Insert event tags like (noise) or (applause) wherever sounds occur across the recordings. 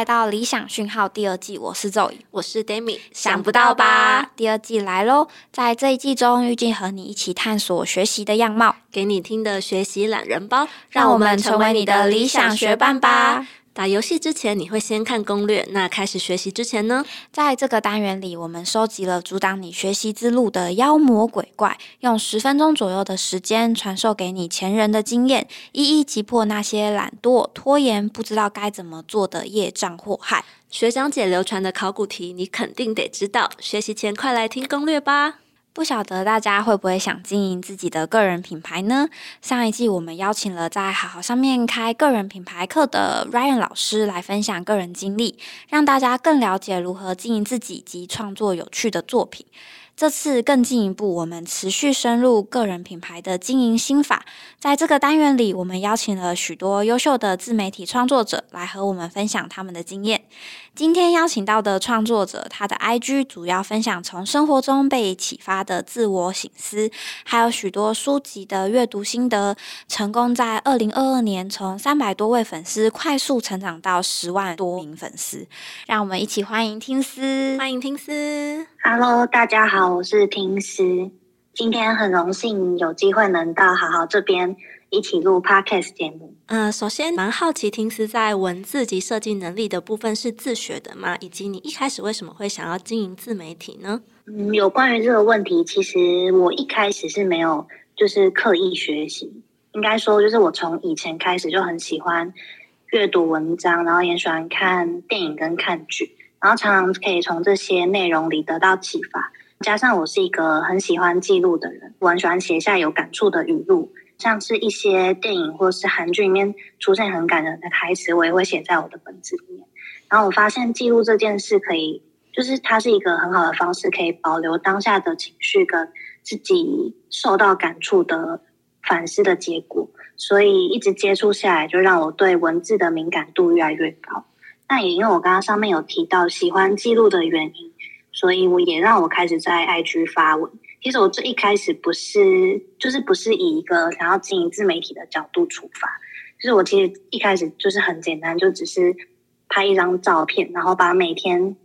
来到理想讯号第二季，我是 Zoe，我是 Demi，想不到吧？第二季来喽！在这一季中，预计和你一起探索学习的样貌，给你听的学习懒人包，让我们成为你的理想学伴吧。打游戏之前，你会先看攻略。那开始学习之前呢？在这个单元里，我们收集了阻挡你学习之路的妖魔鬼怪，用十分钟左右的时间传授给你前人的经验，一一击破那些懒惰、拖延、不知道该怎么做的业障祸害。学长姐流传的考古题，你肯定得知道。学习前，快来听攻略吧。不晓得大家会不会想经营自己的个人品牌呢？上一季我们邀请了在好好上面开个人品牌课的 Ryan 老师来分享个人经历，让大家更了解如何经营自己及创作有趣的作品。这次更进一步，我们持续深入个人品牌的经营心法。在这个单元里，我们邀请了许多优秀的自媒体创作者来和我们分享他们的经验。今天邀请到的创作者，他的 IG 主要分享从生活中被启发的自我醒思，还有许多书籍的阅读心得，成功在二零二二年从三百多位粉丝快速成长到十万多名粉丝。让我们一起欢迎听思，欢迎听思。Hello，大家好，我是听思。今天很荣幸有机会能到好好这边一起录 Podcast 节目。嗯，首先蛮好奇，听思在文字及设计能力的部分是自学的吗？以及你一开始为什么会想要经营自媒体呢？嗯，有关于这个问题，其实我一开始是没有就是刻意学习，应该说就是我从以前开始就很喜欢阅读文章，然后也喜欢看电影跟看剧。然后常常可以从这些内容里得到启发，加上我是一个很喜欢记录的人，我很喜欢写下有感触的语录，像是一些电影或是韩剧里面出现很感人的台词，我也会写在我的本子里面。然后我发现记录这件事可以，就是它是一个很好的方式，可以保留当下的情绪跟自己受到感触的反思的结果，所以一直接触下来，就让我对文字的敏感度越来越高。那也因为我刚刚上面有提到喜欢记录的原因，所以我也让我开始在 IG 发文。其实我最一开始不是，就是不是以一个想要经营自媒体的角度出发，就是我其实一开始就是很简单，就只是拍一张照片，然后把每天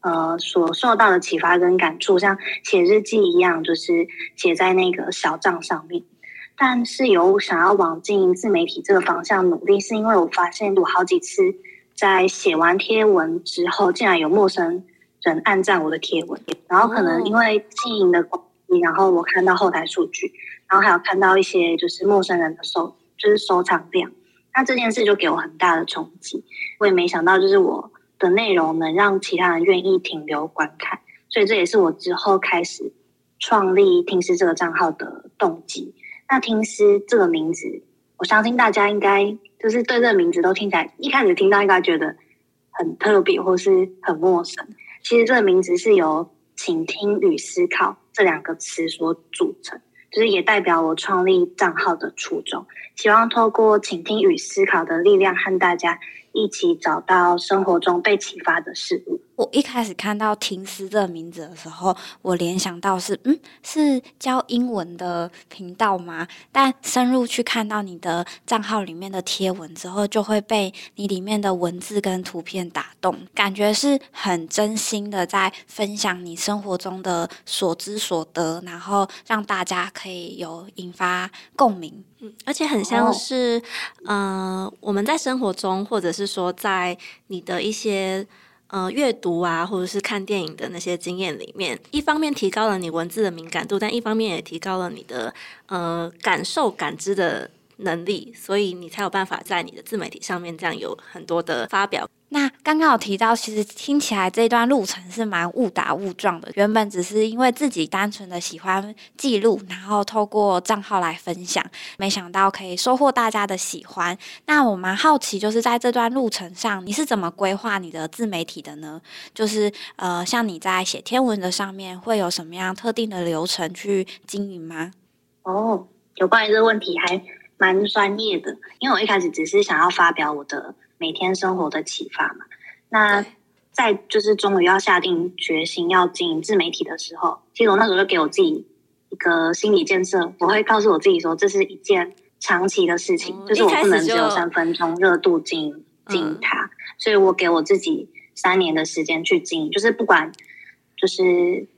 呃所受到的启发跟感触，像写日记一样，就是写在那个小账上面。但是有想要往经营自媒体这个方向努力，是因为我发现我好几次。在写完贴文之后，竟然有陌生人按赞我的贴文，然后可能因为经营的关然后我看到后台数据，然后还有看到一些就是陌生人的收，就是收藏量，那这件事就给我很大的冲击。我也没想到，就是我的内容能让其他人愿意停留观看，所以这也是我之后开始创立听诗这个账号的动机。那听诗这个名字，我相信大家应该。就是对这个名字都听起来，一开始听到应该觉得很特别或是很陌生。其实这个名字是由“倾听与思考”这两个词所组成，就是也代表我创立账号的初衷，希望透过倾听与思考的力量，和大家一起找到生活中被启发的事物。我一开始看到“听思”这个名字的时候，我联想到是，嗯，是教英文的频道吗？但深入去看到你的账号里面的贴文之后，就会被你里面的文字跟图片打动，感觉是很真心的在分享你生活中的所知所得，然后让大家可以有引发共鸣。嗯，而且很像是，呃，我们在生活中，或者是说在你的一些。呃，阅读啊，或者是看电影的那些经验里面，一方面提高了你文字的敏感度，但一方面也提高了你的呃感受、感知的能力，所以你才有办法在你的自媒体上面这样有很多的发表。那刚刚有提到，其实听起来这段路程是蛮误打误撞的。原本只是因为自己单纯的喜欢记录，然后透过账号来分享，没想到可以收获大家的喜欢。那我蛮好奇，就是在这段路程上，你是怎么规划你的自媒体的呢？就是呃，像你在写天文的上面，会有什么样特定的流程去经营吗？哦，有关于这个问题还蛮专业的，因为我一开始只是想要发表我的。每天生活的启发嘛，那在就是终于要下定决心要经营自媒体的时候，其实我那时候就给我自己一个心理建设，我会告诉我自己说，这是一件长期的事情，就是我不能只有三分钟热度经营经营它，所以我给我自己三年的时间去经营，就是不管就是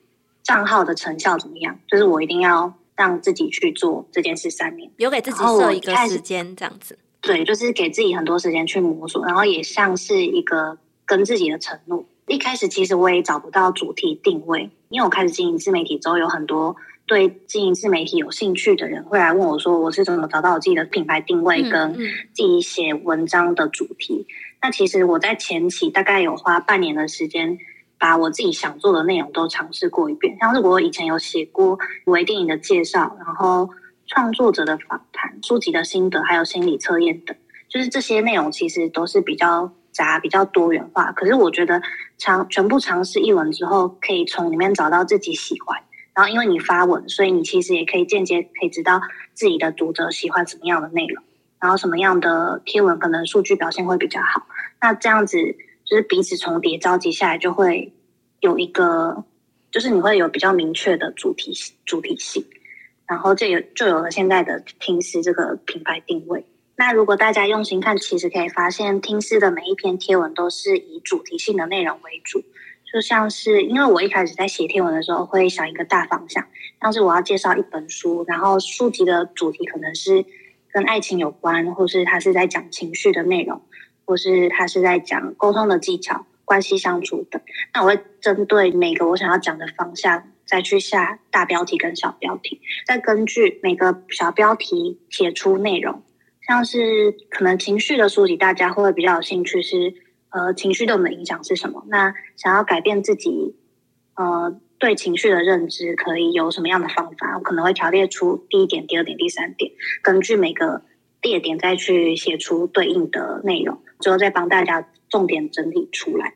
账号的成效怎么样，就是我一定要让自己去做这件事三年，有给自己设一个时间这样子。对，就是给自己很多时间去摸索，然后也像是一个跟自己的承诺。一开始其实我也找不到主题定位，因为我开始经营自媒体之后，有很多对经营自媒体有兴趣的人会来问我说，我是怎么找到我自己的品牌定位跟自己写文章的主题。那其实我在前期大概有花半年的时间，把我自己想做的内容都尝试过一遍，像是我以前有写过微电影的介绍，然后创作者的访谈、书籍的心得，还有心理测验等，就是这些内容其实都是比较。杂比较多元化，可是我觉得尝全部尝试一轮之后，可以从里面找到自己喜欢。然后因为你发文，所以你其实也可以间接可以知道自己的读者喜欢什么样的内容，然后什么样的贴文可能数据表现会比较好。那这样子就是彼此重叠，召集下来就会有一个，就是你会有比较明确的主题主题性，然后这有就有了现在的听思这个品牌定位。那如果大家用心看，其实可以发现，听师的每一篇贴文都是以主题性的内容为主。就像是，因为我一开始在写贴文的时候，会想一个大方向，像是我要介绍一本书，然后书籍的主题可能是跟爱情有关，或是它是在讲情绪的内容，或是他是在讲沟通的技巧、关系相处等。那我会针对每个我想要讲的方向，再去下大标题跟小标题，再根据每个小标题写出内容。像是可能情绪的书籍，大家会比较有兴趣，是呃情绪对我们的影响是什么？那想要改变自己呃对情绪的认知，可以有什么样的方法？我可能会条列出第一点、第二点、第三点，根据每个列点再去写出对应的内容，之后再帮大家重点整理出来。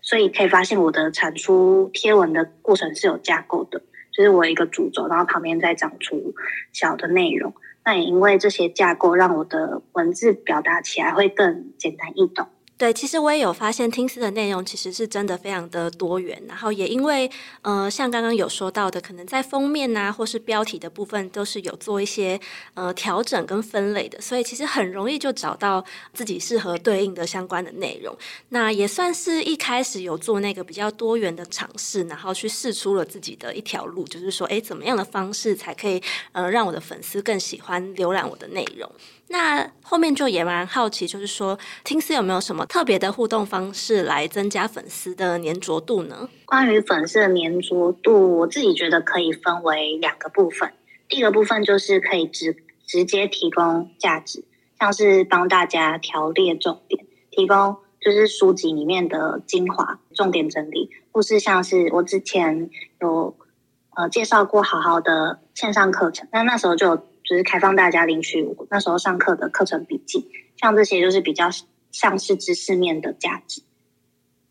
所以可以发现，我的产出贴文的过程是有架构的，就是我一个主轴，然后旁边再长出小的内容。那也因为这些架构，让我的文字表达起来会更简单易懂。对，其实我也有发现，听思的内容其实是真的非常的多元。然后也因为，呃，像刚刚有说到的，可能在封面啊，或是标题的部分，都是有做一些呃调整跟分类的，所以其实很容易就找到自己适合对应的相关的内容。那也算是一开始有做那个比较多元的尝试，然后去试出了自己的一条路，就是说，哎，怎么样的方式才可以呃让我的粉丝更喜欢浏览我的内容？那后面就也蛮好奇，就是说，听思有没有什么特别的互动方式来增加粉丝的粘着度呢？关于粉丝的粘着度，我自己觉得可以分为两个部分。第一个部分就是可以直直接提供价值，像是帮大家条列重点，提供就是书籍里面的精华、重点整理，或是像是我之前有呃介绍过好好的线上课程，那那时候就。就是开放大家领取我那时候上课的课程笔记，像这些就是比较像是知识面的价值。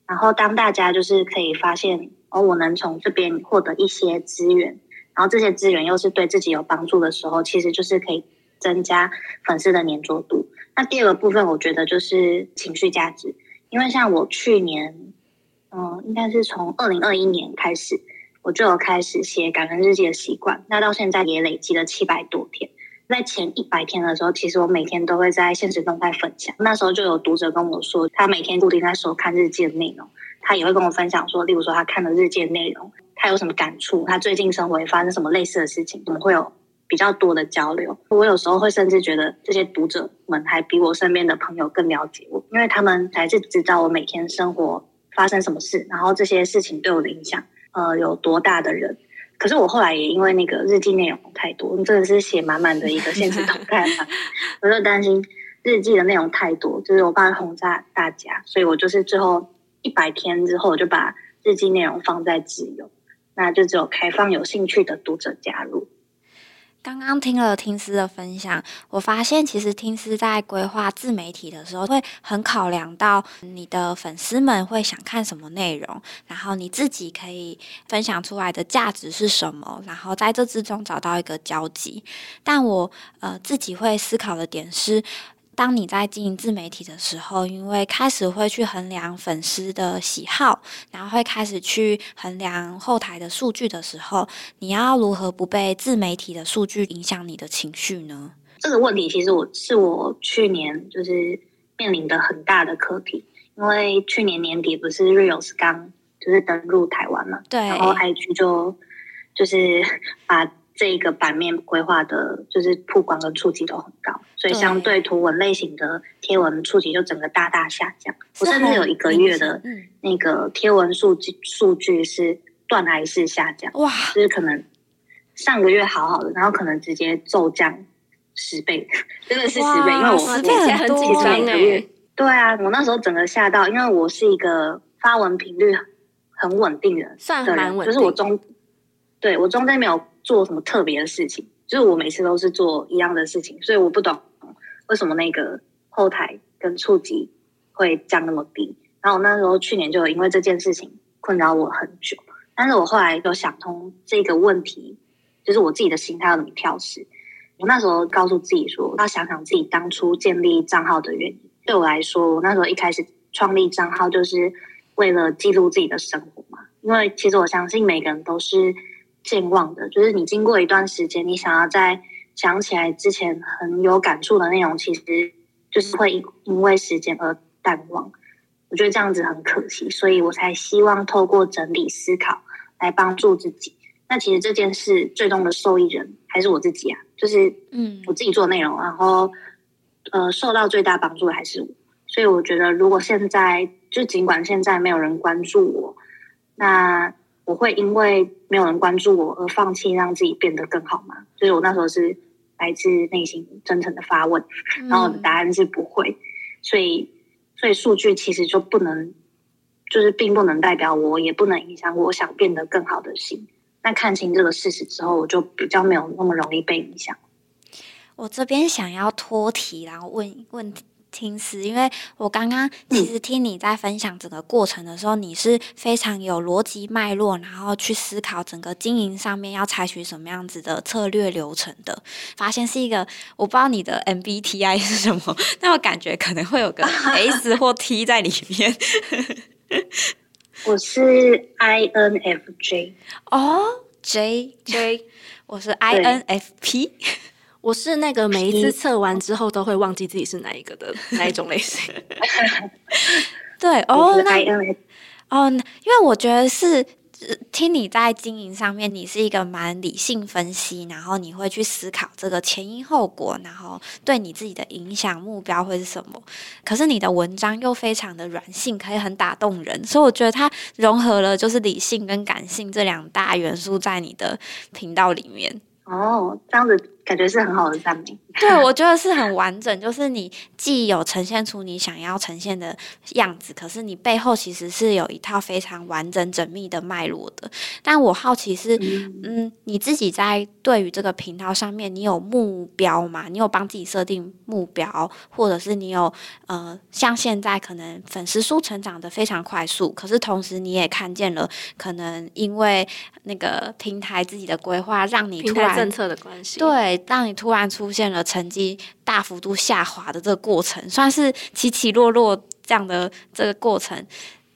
然后当大家就是可以发现哦，我能从这边获得一些资源，然后这些资源又是对自己有帮助的时候，其实就是可以增加粉丝的粘着度。那第二个部分，我觉得就是情绪价值，因为像我去年，嗯，应该是从二零二一年开始。我就有开始写感恩日记的习惯，那到现在也累积了七百多天。在前一百天的时候，其实我每天都会在现实动态分享。那时候就有读者跟我说，他每天固定在收看日记的内容，他也会跟我分享说，例如说他看了日记的内容，他有什么感触，他最近生活发生什么类似的事情，我们会有比较多的交流。我有时候会甚至觉得，这些读者们还比我身边的朋友更了解我，因为他们才是知道我每天生活发生什么事，然后这些事情对我的影响。呃，有多大的人？可是我后来也因为那个日记内容太多，真的是写满满的一个现实动态嘛，(laughs) 我就担心日记的内容太多，就是我怕轰炸大家，所以我就是最后一百天之后，我就把日记内容放在自由，那就只有开放有兴趣的读者加入。刚刚听了听思的分享，我发现其实听思在规划自媒体的时候，会很考量到你的粉丝们会想看什么内容，然后你自己可以分享出来的价值是什么，然后在这之中找到一个交集。但我呃自己会思考的点是。当你在经营自媒体的时候，因为开始会去衡量粉丝的喜好，然后会开始去衡量后台的数据的时候，你要如何不被自媒体的数据影响你的情绪呢？这个问题其实我是我去年就是面临的很大的课题，因为去年年底不是 Reels 刚就是登陆台湾嘛，对，然后 IG 就就是 (laughs) 把这个版面规划的，就是曝光跟触及都很高，所以相对图文类型的贴文触及就整个大大下降。我甚至有一个月的那个贴文数据数据是断崖式下降，哇，就是可能上个月好好的，然后可能直接骤降十倍，(laughs) 真的是十倍，因为我十倍很紧张哎。对啊，我那时候整个吓到，因为我是一个发文频率很稳定的，算蛮稳，就是我中对我中间没有。做什么特别的事情？就是我每次都是做一样的事情，所以我不懂为什么那个后台跟触及会降那么低。然后我那时候去年就因为这件事情困扰我很久，但是我后来有想通这个问题，就是我自己的心态要怎么调试。我那时候告诉自己说，要想想自己当初建立账号的原因。对我来说，我那时候一开始创立账号就是为了记录自己的生活嘛，因为其实我相信每个人都是。健忘的，就是你经过一段时间，你想要再想起来之前很有感触的内容，其实就是会因为时间而淡忘。我觉得这样子很可惜，所以我才希望透过整理思考来帮助自己。那其实这件事最终的受益人还是我自己啊，就是嗯，我自己做内容，然后呃，受到最大帮助的还是我。所以我觉得，如果现在就尽管现在没有人关注我，那。我会因为没有人关注我而放弃让自己变得更好吗？就是我那时候是来自内心真诚的发问，然后答案是不会。所以，所以数据其实就不能，就是并不能代表我，也不能影响我想变得更好的心。那看清这个事实之后，我就比较没有那么容易被影响。我这边想要脱题，然后问问题。听思，因为我刚刚其实听你在分享整个过程的时候，你是非常有逻辑脉络，然后去思考整个经营上面要采取什么样子的策略流程的。发现是一个，我不知道你的 MBTI 是什么，但我感觉可能会有个 (laughs) S 或 T 在里面。我是 INFJ 哦，J J，(laughs) 我是 INFP。我是那个每一次测完之后都会忘记自己是哪一个的那一种类型。(laughs) 对哦，那哦，因为我觉得是听你在经营上面，你是一个蛮理性分析，然后你会去思考这个前因后果，然后对你自己的影响目标会是什么。可是你的文章又非常的软性，可以很打动人，所以我觉得它融合了就是理性跟感性这两大元素在你的频道里面。哦，这样子感觉是很好的赞美。对，我觉得是很完整，(laughs) 就是你既有呈现出你想要呈现的样子，可是你背后其实是有一套非常完整缜密的脉络的。但我好奇是，嗯，你自己在对于这个频道上面，你有目标吗？你有帮自己设定目标，或者是你有呃，像现在可能粉丝数成长的非常快速，可是同时你也看见了，可能因为那个平台自己的规划，让你突然政策的关系，对，让你突然出现了。成绩大幅度下滑的这个过程，算是起起落落这样的这个过程。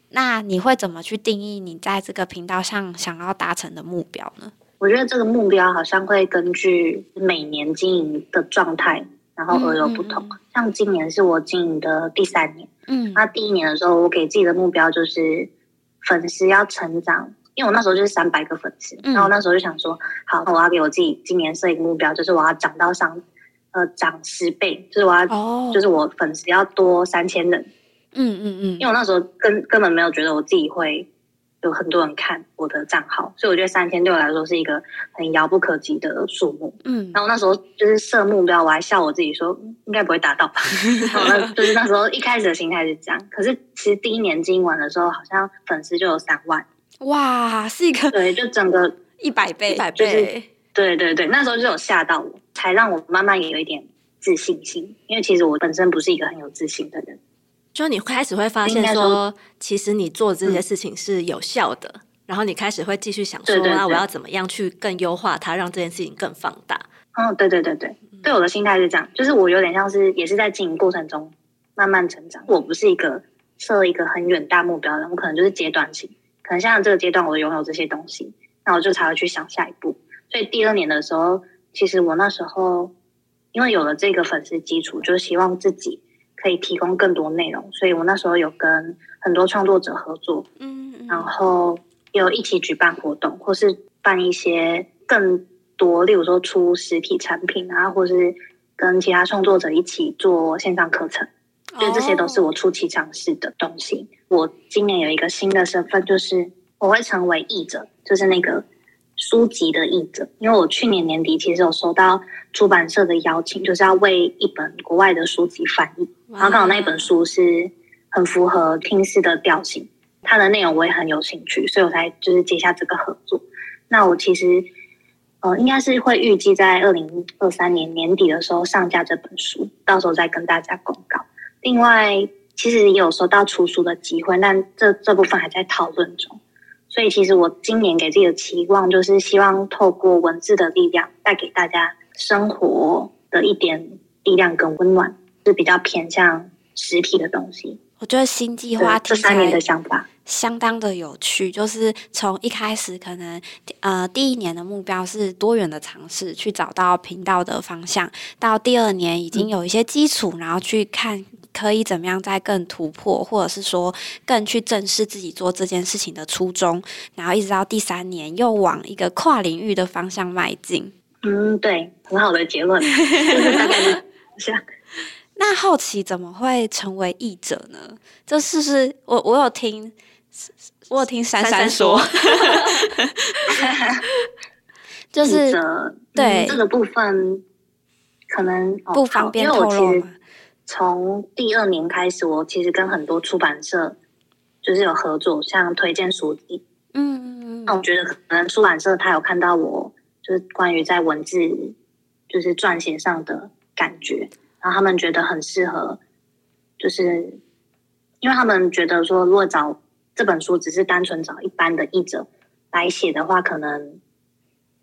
那你会怎么去定义你在这个频道上想要达成的目标呢？我觉得这个目标好像会根据每年经营的状态，然后而有不同。像今年是我经营的第三年，嗯，那第一年的时候，我给自己的目标就是粉丝要成长。因为我那时候就是三百个粉丝，然后那时候就想说，好，我要给我自己今年设一个目标，就是我要涨到上。呃，涨十倍，就是我要，就是我粉丝要多三千人。嗯嗯嗯，因为我那时候根根本没有觉得我自己会有很多人看我的账号，所以我觉得三千对我来说是一个很遥不可及的数目。嗯，然后那时候就是设目标，我还笑我自己说应该不会达到吧。(laughs) 然后就是那时候一开始的心态是这样，可是其实第一年经营完的时候，好像粉丝就有三万。哇，是一个对，就整个 (laughs) 一百倍，一百倍。对对对，那时候就有吓到我，才让我慢慢也有一点自信心。因为其实我本身不是一个很有自信的人，就你开始会发现说，其实你做这些事情是有效的，然后你开始会继续想说，那我要怎么样去更优化它，让这件事情更放大。嗯，对对对对，对我的心态是这样，就是我有点像是也是在经营过程中慢慢成长。我不是一个设一个很远大目标的人，我可能就是阶段性，可能像这个阶段我拥有这些东西，那我就才会去想下一步。所以第二年的时候，其实我那时候因为有了这个粉丝基础，就希望自己可以提供更多内容，所以我那时候有跟很多创作者合作，嗯，然后有一起举办活动，或是办一些更多，例如说出实体产品啊，或是跟其他创作者一起做线上课程，觉得这些都是我初期尝试的东西。我今年有一个新的身份，就是我会成为译者，就是那个书籍的译者，因为我去年年底其实有收到出版社的邀请，就是要为一本国外的书籍翻译。然后刚好那一本书是很符合听诗的调性，它的内容我也很有兴趣，所以我才就是接下这个合作。那我其实呃应该是会预计在二零二三年年底的时候上架这本书，到时候再跟大家公告。另外，其实也有收到出书的机会，但这这部分还在讨论中。所以其实我今年给自己的期望就是希望透过文字的力量，带给大家生活的一点力量跟温暖。是比较偏向实体的东西。我觉得新计划这三年的想法相当的有趣，就是从一开始可能呃第一年的目标是多元的尝试，去找到频道的方向，到第二年已经有一些基础，然后去看可以怎么样再更突破，或者是说更去正视自己做这件事情的初衷，然后一直到第三年又往一个跨领域的方向迈进。嗯，对，很好的结论，就是大概是。(laughs) (laughs) 那好奇怎么会成为译者呢？这是不是我我有听，我有听珊珊说，(laughs) 就是对这个部分可能不方便透露。从第二年开始，我其实跟很多出版社就是有合作，像推荐书籍。嗯嗯嗯。那我觉得可能出版社他有看到我，就是关于在文字就是撰写上的感觉。然后他们觉得很适合，就是因为他们觉得说，如果找这本书只是单纯找一般的译者来写的话，可能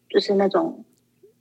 就是那种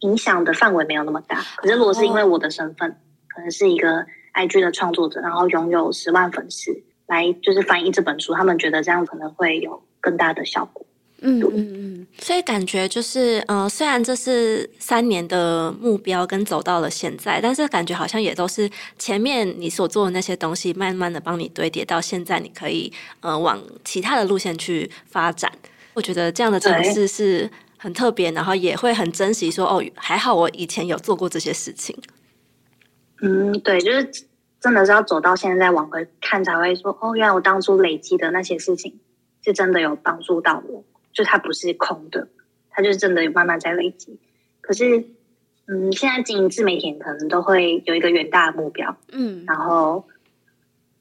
影响的范围没有那么大。可是如果是因为我的身份，可能是一个 IG 的创作者，然后拥有十万粉丝来就是翻译这本书，他们觉得这样可能会有更大的效果。嗯嗯嗯，所以感觉就是，呃，虽然这是三年的目标跟走到了现在，但是感觉好像也都是前面你所做的那些东西，慢慢的帮你堆叠到现在，你可以呃往其他的路线去发展。我觉得这样的尝试是很特别，然后也会很珍惜。说哦，还好我以前有做过这些事情。嗯，对，就是真的是要走到现在往回看，才会说哦，原来我当初累积的那些事情是真的有帮助到我。就它不是空的，它就是真的有慢慢在累积。可是，嗯，现在经营自媒体可能都会有一个远大的目标，嗯，然后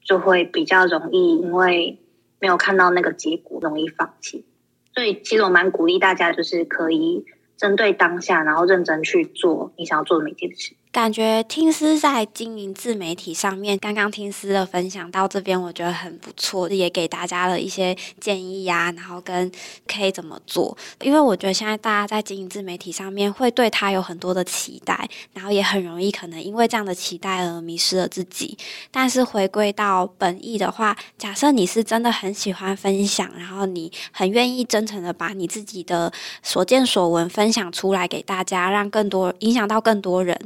就会比较容易，因为没有看到那个结果，容易放弃。所以，其实我蛮鼓励大家，就是可以针对当下，然后认真去做你想要做的每件事。感觉听思在经营自媒体上面，刚刚听思的分享到这边，我觉得很不错，也给大家了一些建议呀，然后跟可以怎么做。因为我觉得现在大家在经营自媒体上面，会对他有很多的期待，然后也很容易可能因为这样的期待而迷失了自己。但是回归到本意的话，假设你是真的很喜欢分享，然后你很愿意真诚的把你自己的所见所闻分享出来给大家，让更多影响到更多人。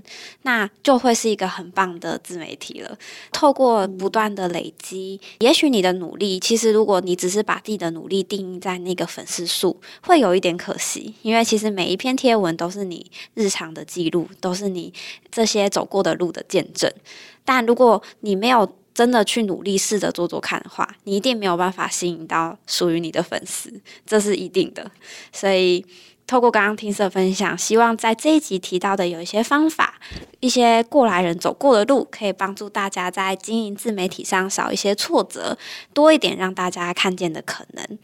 那就会是一个很棒的自媒体了。透过不断的累积，也许你的努力，其实如果你只是把自己的努力定义在那个粉丝数，会有一点可惜。因为其实每一篇贴文都是你日常的记录，都是你这些走过的路的见证。但如果你没有真的去努力试着做做看的话，你一定没有办法吸引到属于你的粉丝，这是一定的。所以。透过刚刚听色分享，希望在这一集提到的有一些方法，一些过来人走过的路，可以帮助大家在经营自媒体上少一些挫折，多一点让大家看见的可能。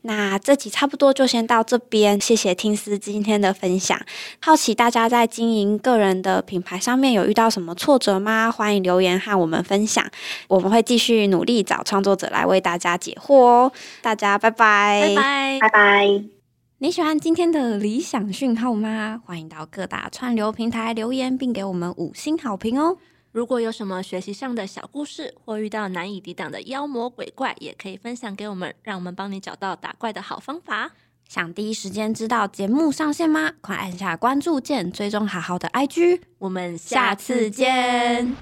那这集差不多就先到这边，谢谢听思今天的分享。好奇大家在经营个人的品牌上面有遇到什么挫折吗？欢迎留言和我们分享，我们会继续努力找创作者来为大家解惑哦。大家拜拜，拜拜，拜拜。你喜欢今天的理想讯号吗？欢迎到各大串流平台留言，并给我们五星好评哦！如果有什么学习上的小故事，或遇到难以抵挡的妖魔鬼怪，也可以分享给我们，让我们帮你找到打怪的好方法。想第一时间知道节目上线吗？快按下关注键，追踪好好的 IG，我们下次见。